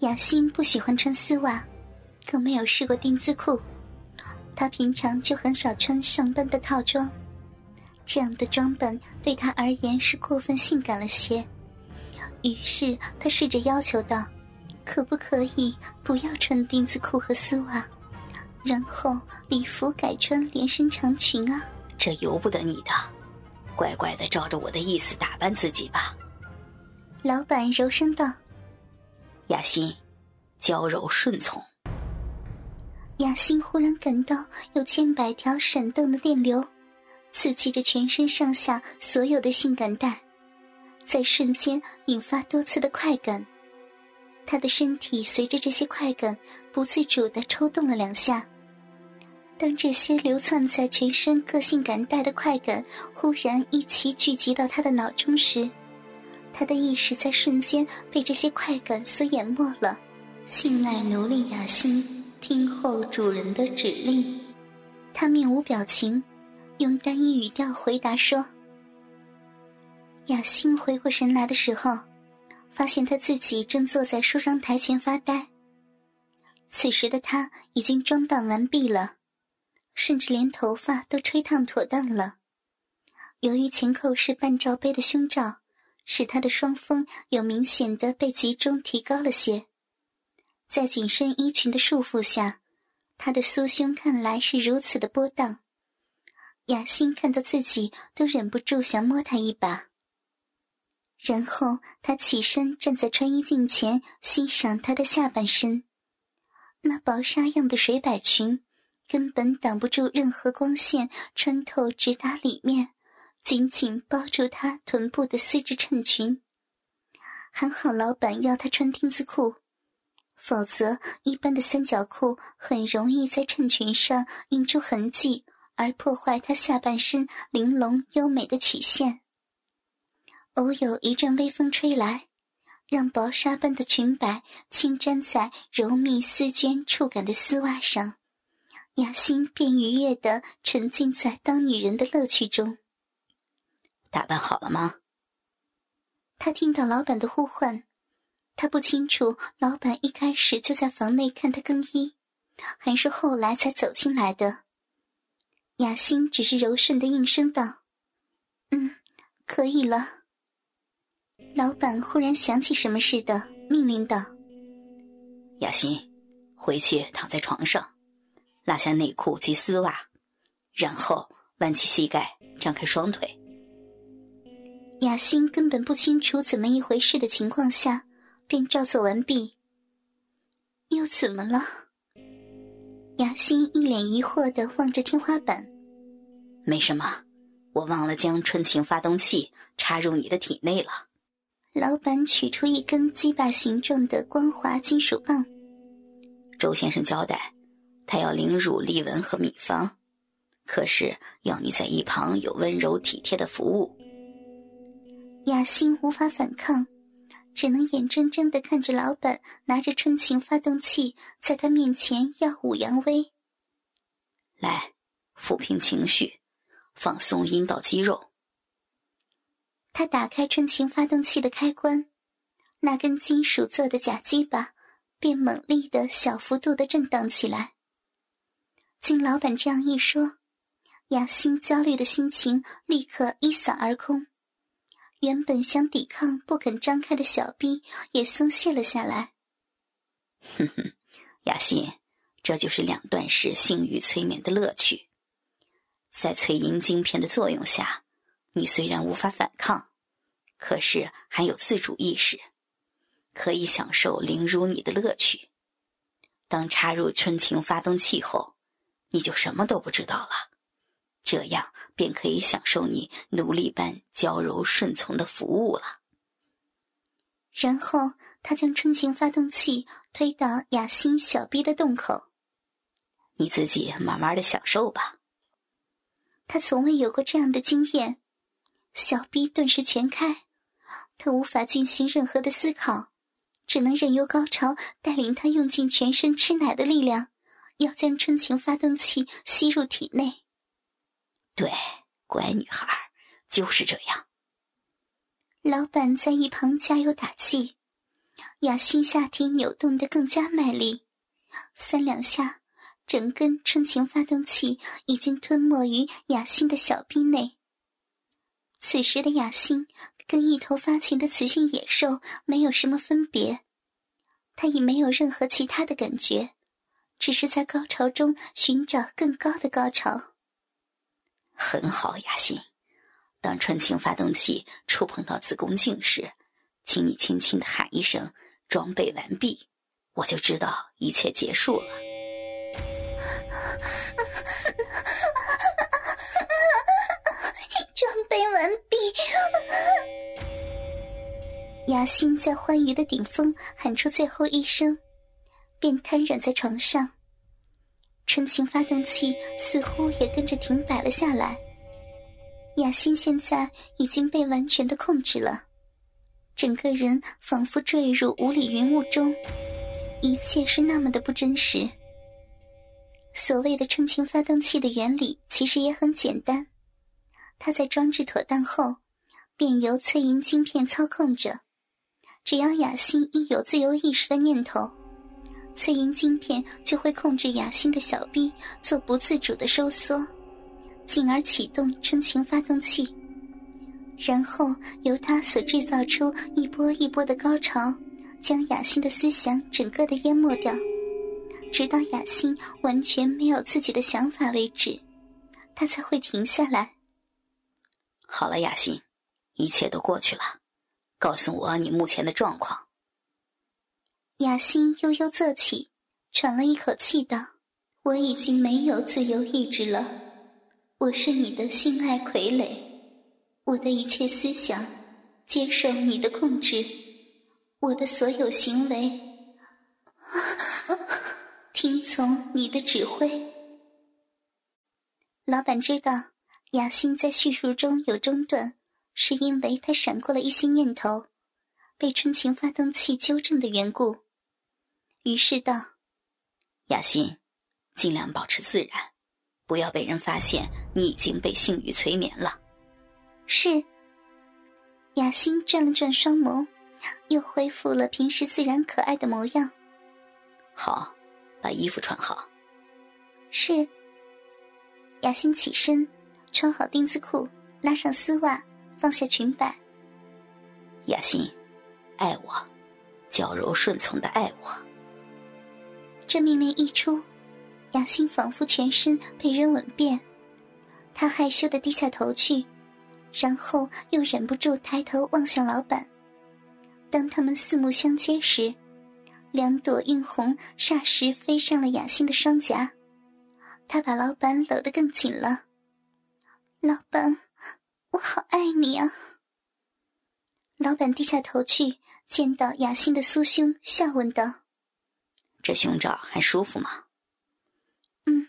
雅欣不喜欢穿丝袜，更没有试过丁字裤。她平常就很少穿上班的套装，这样的装扮对她而言是过分性感了些。于是她试着要求道：“可不可以不要穿丁字裤和丝袜，然后礼服改穿连身长裙啊？”这由不得你的，乖乖的照着我的意思打扮自己吧。老板柔声道。雅欣，娇柔顺从。雅欣忽然感到有千百条闪动的电流，刺激着全身上下所有的性感带，在瞬间引发多次的快感。她的身体随着这些快感不自主的抽动了两下。当这些流窜在全身各性感带的快感忽然一齐聚集到她的脑中时，他的意识在瞬间被这些快感所淹没了。信赖奴隶雅欣，听候主人的指令。他面无表情，用单一语调回答说：“雅欣回过神来的时候，发现他自己正坐在梳妆台前发呆。此时的他已经装扮完毕了，甚至连头发都吹烫妥当了。由于前扣是半罩杯的胸罩。”使他的双峰有明显的被集中提高了些，在紧身衣裙的束缚下，他的酥胸看来是如此的波荡。雅欣看到自己都忍不住想摸他一把。然后他起身站在穿衣镜前欣赏他的下半身，那薄纱样的水摆裙根本挡不住任何光线穿透，直达里面。紧紧包住她臀部的丝质衬裙，还好老板要她穿丁字裤，否则一般的三角裤很容易在衬裙上印出痕迹，而破坏她下半身玲珑优美的曲线。偶有一阵微风吹来，让薄纱般的裙摆轻沾在柔密丝绢触感的丝袜上，雅欣便愉悦地沉浸在当女人的乐趣中。打扮好了吗？他听到老板的呼唤，他不清楚老板一开始就在房内看他更衣，还是后来才走进来的。雅欣只是柔顺的应声道：“嗯，可以了。”老板忽然想起什么似的，命令道：“雅欣，回去躺在床上，拉下内裤及丝袜，然后弯起膝盖，张开双腿。”雅欣根本不清楚怎么一回事的情况下，便照做完毕。又怎么了？雅欣一脸疑惑的望着天花板。没什么，我忘了将春情发动器插入你的体内了。老板取出一根鸡巴形状的光滑金属棒。周先生交代，他要凌辱丽文和米芳，可是要你在一旁有温柔体贴的服务。雅欣无法反抗，只能眼睁睁的看着老板拿着春情发动器在他面前耀武扬威。来，抚平情绪，放松阴道肌肉。他打开春情发动器的开关，那根金属做的假鸡巴便猛力的小幅度的震荡起来。经老板这样一说，雅欣焦虑的心情立刻一扫而空。原本想抵抗不肯张开的小臂也松懈了下来。哼哼，雅欣，这就是两段式性欲催眠的乐趣。在催淫晶片的作用下，你虽然无法反抗，可是还有自主意识，可以享受凌辱你的乐趣。当插入春情发动器后，你就什么都不知道了。这样便可以享受你奴隶般娇柔顺从的服务了。然后他将春情发动器推到雅欣小臂的洞口，你自己慢慢的享受吧。他从未有过这样的经验，小臂顿时全开，他无法进行任何的思考，只能任由高潮带领他用尽全身吃奶的力量，要将春情发动器吸入体内。对，乖女孩就是这样。老板在一旁加油打气，雅欣下体扭动的更加卖力，三两下，整根春情发动器已经吞没于雅欣的小臂内。此时的雅欣跟一头发情的雌性野兽没有什么分别，她已没有任何其他的感觉，只是在高潮中寻找更高的高潮。很好，雅欣，当春情发动器触碰到子宫颈时，请你轻轻的喊一声“装备完毕”，我就知道一切结束了。装备完毕。雅欣在欢愉的顶峰喊出最后一声，便瘫软在床上。春情发动器似乎也跟着停摆了下来。雅欣现在已经被完全的控制了，整个人仿佛坠入雾里云雾中，一切是那么的不真实。所谓的春情发动器的原理其实也很简单，它在装置妥当后，便由翠银晶片操控着。只要雅欣一有自由意识的念头，翠银晶片就会控制雅欣的小臂做不自主的收缩，进而启动春情发动器，然后由它所制造出一波一波的高潮，将雅欣的思想整个的淹没掉。直到雅欣完全没有自己的想法为止，他才会停下来。好了，雅欣，一切都过去了，告诉我你目前的状况。雅欣悠悠坐起，喘了一口气道：“我已经没有自由意志了，我是你的性爱傀儡，我的一切思想接受你的控制，我的所有行为。”听从你的指挥。老板知道雅欣在叙述中有中断，是因为他闪过了一些念头，被春情发动器纠正的缘故。于是道：“雅欣，尽量保持自然，不要被人发现你已经被性欲催眠了。”是。雅欣转了转双眸，又恢复了平时自然可爱的模样。好。把衣服穿好。是。雅欣起身，穿好丁字裤，拉上丝袜，放下裙摆。雅欣，爱我，娇柔顺从的爱我。这命令一出，雅欣仿佛全身被人吻遍，她害羞的低下头去，然后又忍不住抬头望向老板。当他们四目相接时。两朵晕红霎时飞上了雅欣的双颊，他把老板搂得更紧了。老板，我好爱你啊！老板低下头去，见到雅欣的酥胸，笑问道：“这胸罩还舒服吗？”“嗯，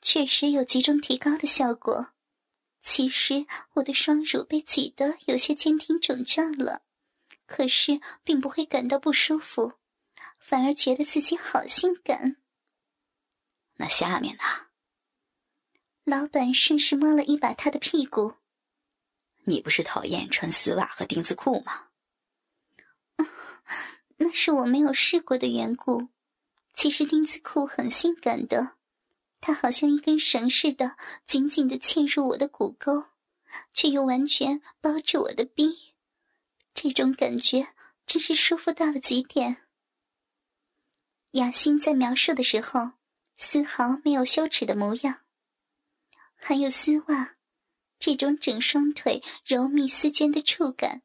确实有集中提高的效果。其实我的双乳被挤得有些坚挺肿胀了，可是并不会感到不舒服。”反而觉得自己好性感。那下面呢？老板顺势摸了一把他的屁股。你不是讨厌穿丝袜和丁字裤吗？那是我没有试过的缘故。其实丁字裤很性感的，它好像一根绳似的，紧紧的嵌入我的骨沟，却又完全包住我的逼。这种感觉真是舒服到了极点。雅欣在描述的时候，丝毫没有羞耻的模样。还有丝袜，这种整双腿柔密丝绢的触感，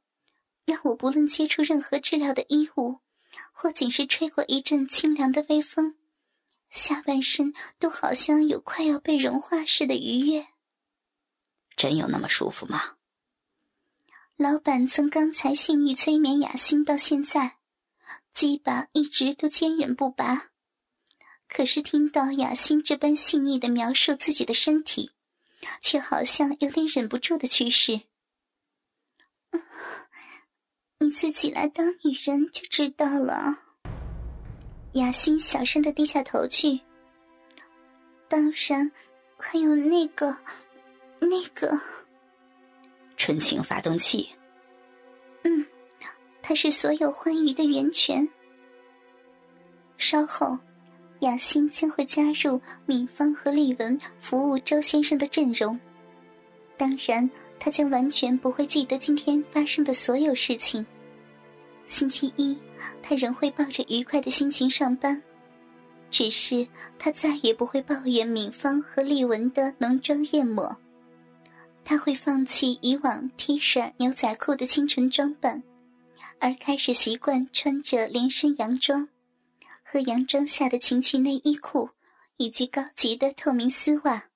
让我不论接触任何质量的衣物，或仅是吹过一阵清凉的微风，下半身都好像有快要被融化似的愉悦。真有那么舒服吗？老板从刚才性欲催眠雅欣到现在。鸡巴一直都坚忍不拔，可是听到雅欣这般细腻的描述自己的身体，却好像有点忍不住的趋势。你自己来当女人就知道了。雅欣小声的低下头去。当然，还有那个，那个纯情发动器。嗯，它是所有欢愉的源泉。稍后，雅欣将会加入敏芳和丽文服务周先生的阵容。当然，他将完全不会记得今天发生的所有事情。星期一，他仍会抱着愉快的心情上班，只是他再也不会抱怨敏芳和丽文的浓妆艳抹。他会放弃以往 T 恤、牛仔裤的清纯装扮，而开始习惯穿着连身洋装。和洋装下的情趣内衣裤，以及高级的透明丝袜。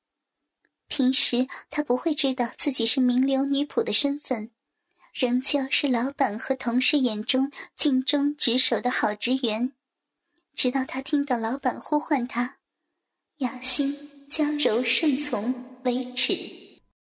平时他不会知道自己是名流女仆的身份，仍旧是老板和同事眼中尽忠职守的好职员。直到他听到老板呼唤他，雅欣将柔顺从为止。